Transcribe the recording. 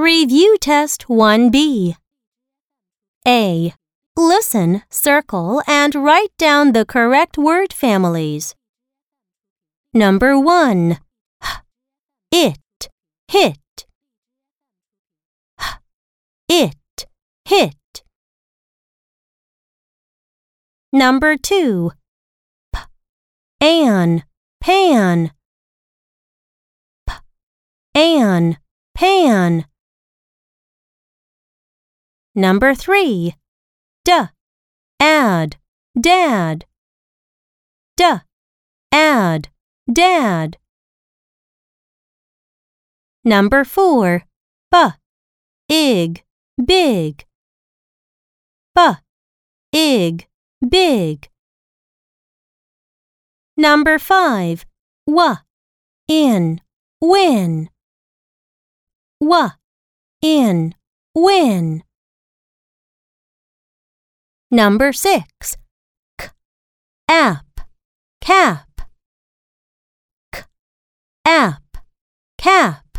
Review Test 1B. A. Listen, circle, and write down the correct word families. Number 1. It, hit. It, hit. Number 2. P, an, pan. P, an, pan. Number 3. D, add, dad. D, add, dad. Number 4. B, ig, big. B, ig, big. Number 5. W, in, win. W, in, win. Number 6. K, app, cap. K, app, cap.